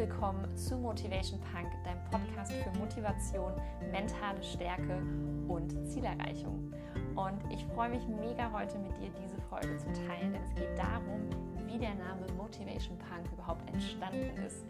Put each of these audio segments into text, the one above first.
willkommen zu Motivation Punk, deinem Podcast für Motivation, mentale Stärke und Zielerreichung. Und ich freue mich mega heute mit dir diese Folge zu teilen, denn es geht darum, wie der Name Motivation Punk überhaupt entstanden ist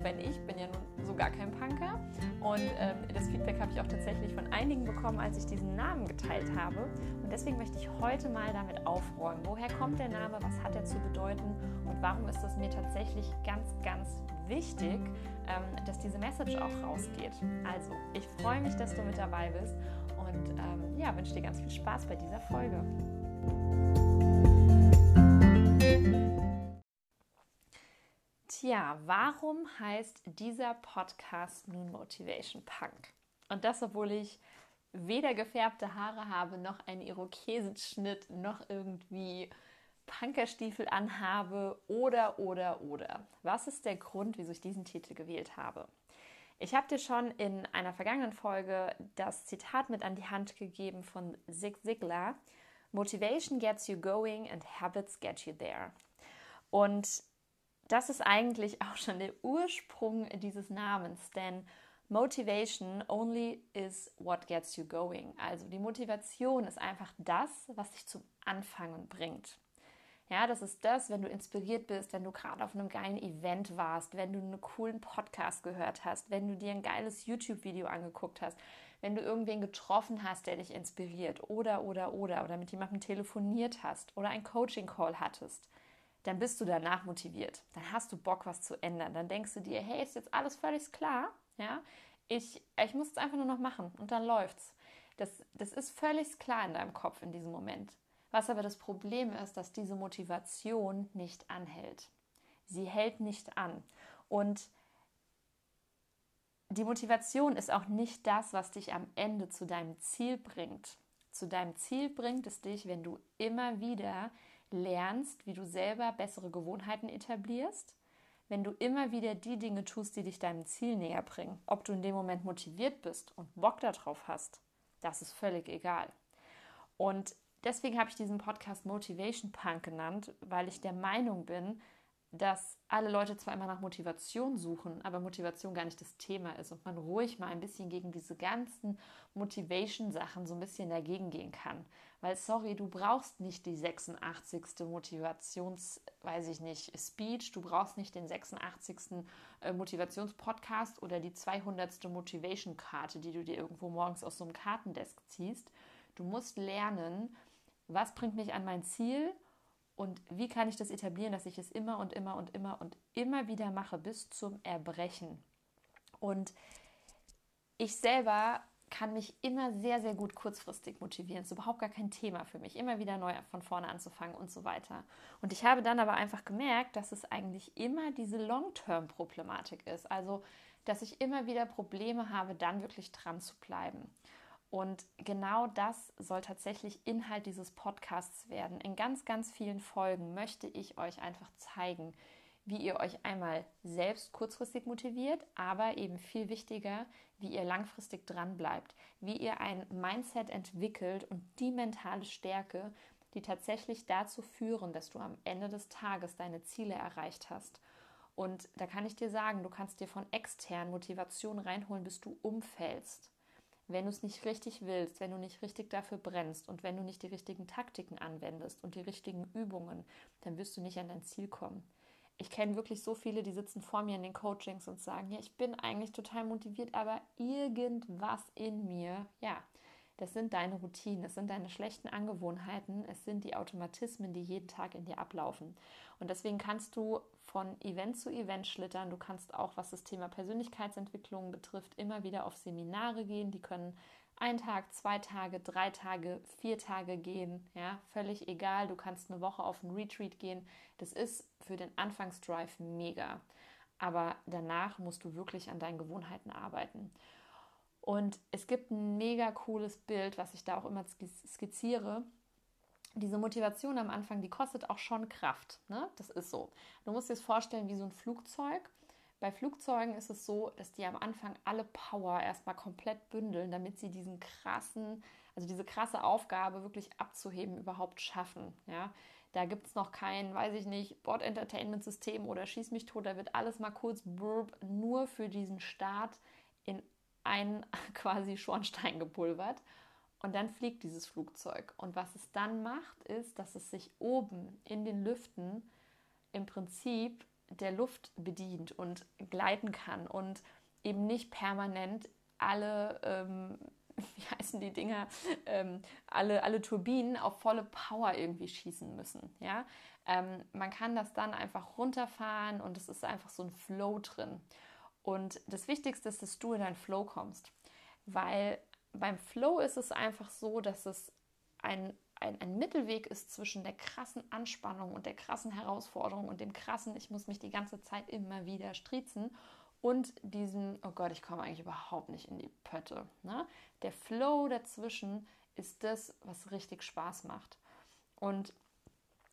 wenn ich bin ja nun so gar kein Punker. Und ähm, das Feedback habe ich auch tatsächlich von einigen bekommen, als ich diesen Namen geteilt habe. Und deswegen möchte ich heute mal damit aufräumen. Woher kommt der Name? Was hat er zu bedeuten? Und warum ist es mir tatsächlich ganz, ganz wichtig, ähm, dass diese Message auch rausgeht? Also, ich freue mich, dass du mit dabei bist und ähm, ja, wünsche dir ganz viel Spaß bei dieser Folge. Tja, warum heißt dieser Podcast nun Motivation Punk? Und das, obwohl ich weder gefärbte Haare habe, noch einen Irokesenschnitt, noch irgendwie Punkerstiefel anhabe oder, oder, oder. Was ist der Grund, wieso ich diesen Titel gewählt habe? Ich habe dir schon in einer vergangenen Folge das Zitat mit an die Hand gegeben von Zig Ziglar. Motivation gets you going and habits get you there. Und das ist eigentlich auch schon der Ursprung dieses Namens, denn Motivation only is what gets you going. Also die Motivation ist einfach das, was dich zum Anfangen bringt. Ja, das ist das, wenn du inspiriert bist, wenn du gerade auf einem geilen Event warst, wenn du einen coolen Podcast gehört hast, wenn du dir ein geiles YouTube-Video angeguckt hast, wenn du irgendwen getroffen hast, der dich inspiriert oder, oder, oder, oder mit jemandem telefoniert hast oder ein Coaching-Call hattest dann bist du danach motiviert. Dann hast du Bock, was zu ändern. Dann denkst du dir, hey, ist jetzt alles völlig klar. Ja, ich, ich muss es einfach nur noch machen und dann läuft's. Das, das ist völlig klar in deinem Kopf in diesem Moment. Was aber das Problem ist, dass diese Motivation nicht anhält. Sie hält nicht an. Und die Motivation ist auch nicht das, was dich am Ende zu deinem Ziel bringt. Zu deinem Ziel bringt es dich, wenn du immer wieder lernst, wie du selber bessere Gewohnheiten etablierst, wenn du immer wieder die Dinge tust, die dich deinem Ziel näher bringen. Ob du in dem Moment motiviert bist und Bock darauf hast, das ist völlig egal. Und deswegen habe ich diesen Podcast Motivation Punk genannt, weil ich der Meinung bin, dass alle Leute zwar immer nach Motivation suchen, aber Motivation gar nicht das Thema ist und man ruhig mal ein bisschen gegen diese ganzen Motivation-Sachen so ein bisschen dagegen gehen kann. Weil, sorry, du brauchst nicht die 86. Motivations, weiß ich nicht, Speech, du brauchst nicht den 86. Äh, Motivationspodcast oder die 200. Motivation-Karte, die du dir irgendwo morgens aus so einem Kartendesk ziehst. Du musst lernen, was bringt mich an mein Ziel und wie kann ich das etablieren, dass ich es immer und immer und immer und immer wieder mache bis zum Erbrechen. Und ich selber kann mich immer sehr, sehr gut kurzfristig motivieren. Das ist überhaupt gar kein Thema für mich, immer wieder neu von vorne anzufangen und so weiter. Und ich habe dann aber einfach gemerkt, dass es eigentlich immer diese Long-Term-Problematik ist. Also, dass ich immer wieder Probleme habe, dann wirklich dran zu bleiben. Und genau das soll tatsächlich Inhalt dieses Podcasts werden. In ganz, ganz vielen Folgen möchte ich euch einfach zeigen, wie ihr euch einmal selbst kurzfristig motiviert, aber eben viel wichtiger, wie ihr langfristig dran bleibt, wie ihr ein Mindset entwickelt und die mentale Stärke, die tatsächlich dazu führen, dass du am Ende des Tages deine Ziele erreicht hast. Und da kann ich dir sagen, du kannst dir von extern Motivation reinholen, bis du umfällst. Wenn du es nicht richtig willst, wenn du nicht richtig dafür brennst und wenn du nicht die richtigen Taktiken anwendest und die richtigen Übungen, dann wirst du nicht an dein Ziel kommen. Ich kenne wirklich so viele, die sitzen vor mir in den Coachings und sagen, ja, ich bin eigentlich total motiviert, aber irgendwas in mir, ja, das sind deine Routinen, es sind deine schlechten Angewohnheiten, es sind die Automatismen, die jeden Tag in dir ablaufen. Und deswegen kannst du von Event zu Event schlittern. Du kannst auch, was das Thema Persönlichkeitsentwicklung betrifft, immer wieder auf Seminare gehen. Die können ein Tag, zwei Tage, drei Tage, vier Tage gehen. Ja, völlig egal. Du kannst eine Woche auf ein Retreat gehen. Das ist für den Anfangsdrive mega. Aber danach musst du wirklich an deinen Gewohnheiten arbeiten. Und es gibt ein mega cooles Bild, was ich da auch immer skizziere. Diese Motivation am Anfang, die kostet auch schon Kraft. Ne? Das ist so. Du musst dir das vorstellen wie so ein Flugzeug. Bei Flugzeugen ist es so, dass die am Anfang alle Power erstmal komplett bündeln, damit sie diesen krassen, also diese krasse Aufgabe wirklich abzuheben, überhaupt schaffen. Ja? Da gibt es noch kein, weiß ich nicht, Bord-Entertainment-System oder Schieß mich tot. Da wird alles mal kurz burp, nur für diesen Start in einen quasi Schornstein gepulvert. Und dann fliegt dieses Flugzeug. Und was es dann macht, ist, dass es sich oben in den Lüften im Prinzip der Luft bedient und gleiten kann und eben nicht permanent alle, ähm, wie heißen die Dinger, ähm, alle, alle Turbinen auf volle Power irgendwie schießen müssen. Ja? Ähm, man kann das dann einfach runterfahren und es ist einfach so ein Flow drin. Und das Wichtigste ist, dass du in deinen Flow kommst, weil beim Flow ist es einfach so, dass es ein, ein, ein, Mittelweg ist zwischen der krassen Anspannung und der krassen Herausforderung und dem krassen, ich muss mich die ganze Zeit immer wieder striezen und diesem, oh Gott, ich komme eigentlich überhaupt nicht in die Pötte. Ne? Der Flow dazwischen ist das, was richtig Spaß macht. Und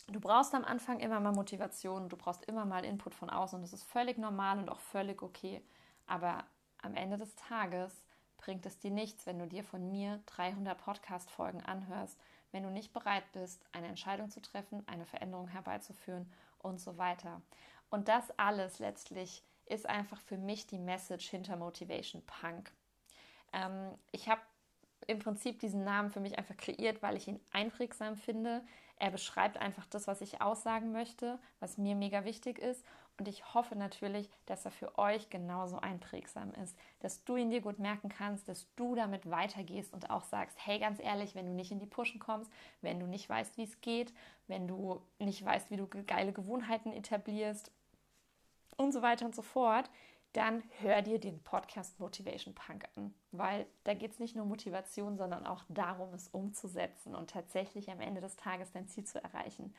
du brauchst am Anfang immer mal Motivation, du brauchst immer mal Input von außen und das ist völlig normal und auch völlig okay. Aber am Ende des Tages bringt es dir nichts, wenn du dir von mir 300 Podcast-Folgen anhörst, wenn du nicht bereit bist, eine Entscheidung zu treffen, eine Veränderung herbeizuführen und so weiter. Und das alles letztlich ist einfach für mich die Message hinter Motivation Punk. Ähm, ich habe im Prinzip diesen Namen für mich einfach kreiert, weil ich ihn einprägsam finde. Er beschreibt einfach das, was ich aussagen möchte, was mir mega wichtig ist. Und ich hoffe natürlich, dass er für euch genauso einprägsam ist, dass du ihn dir gut merken kannst, dass du damit weitergehst und auch sagst, hey, ganz ehrlich, wenn du nicht in die Pushen kommst, wenn du nicht weißt, wie es geht, wenn du nicht weißt, wie du geile Gewohnheiten etablierst und so weiter und so fort, dann hör dir den Podcast Motivation Punk an, weil da geht es nicht nur um Motivation, sondern auch darum, es umzusetzen und tatsächlich am Ende des Tages dein Ziel zu erreichen.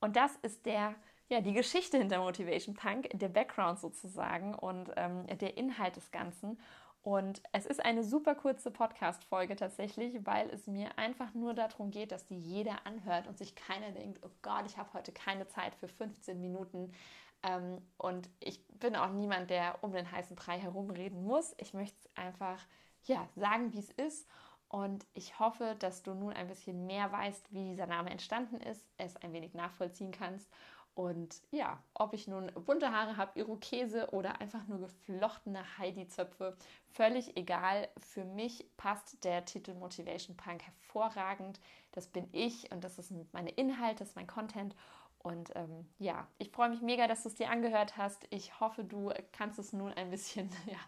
Und das ist der ja, die Geschichte hinter Motivation Punk, der Background sozusagen und ähm, der Inhalt des Ganzen. Und es ist eine super kurze Podcast-Folge tatsächlich, weil es mir einfach nur darum geht, dass die jeder anhört und sich keiner denkt, oh Gott, ich habe heute keine Zeit für 15 Minuten. Ähm, und ich bin auch niemand, der um den heißen Brei herumreden muss. Ich möchte es einfach ja, sagen, wie es ist. Und ich hoffe, dass du nun ein bisschen mehr weißt, wie dieser Name entstanden ist, es ein wenig nachvollziehen kannst und ja, ob ich nun bunte Haare habe, Irokese oder einfach nur geflochtene Heidi-Zöpfe, völlig egal. Für mich passt der Titel Motivation Punk hervorragend. Das bin ich und das ist meine Inhalte, das ist mein Content. Und ähm, ja, ich freue mich mega, dass du es dir angehört hast. Ich hoffe, du kannst es nun ein bisschen ja,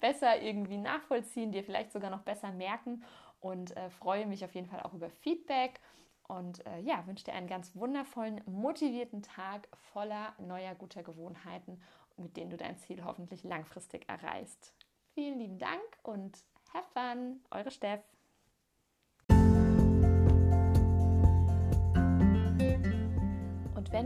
besser irgendwie nachvollziehen, dir vielleicht sogar noch besser merken und äh, freue mich auf jeden Fall auch über Feedback. Und äh, ja, wünsche dir einen ganz wundervollen, motivierten Tag voller neuer guter Gewohnheiten, mit denen du dein Ziel hoffentlich langfristig erreichst. Vielen lieben Dank und have fun, eure Steff.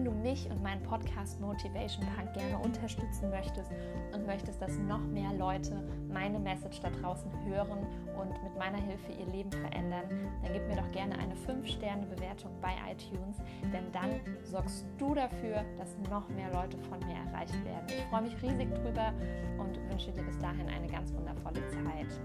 Du mich und meinen Podcast Motivation Punk gerne unterstützen möchtest und möchtest, dass noch mehr Leute meine Message da draußen hören und mit meiner Hilfe ihr Leben verändern, dann gib mir doch gerne eine 5-Sterne-Bewertung bei iTunes, denn dann sorgst du dafür, dass noch mehr Leute von mir erreicht werden. Ich freue mich riesig drüber und wünsche dir bis dahin eine ganz wundervolle Zeit.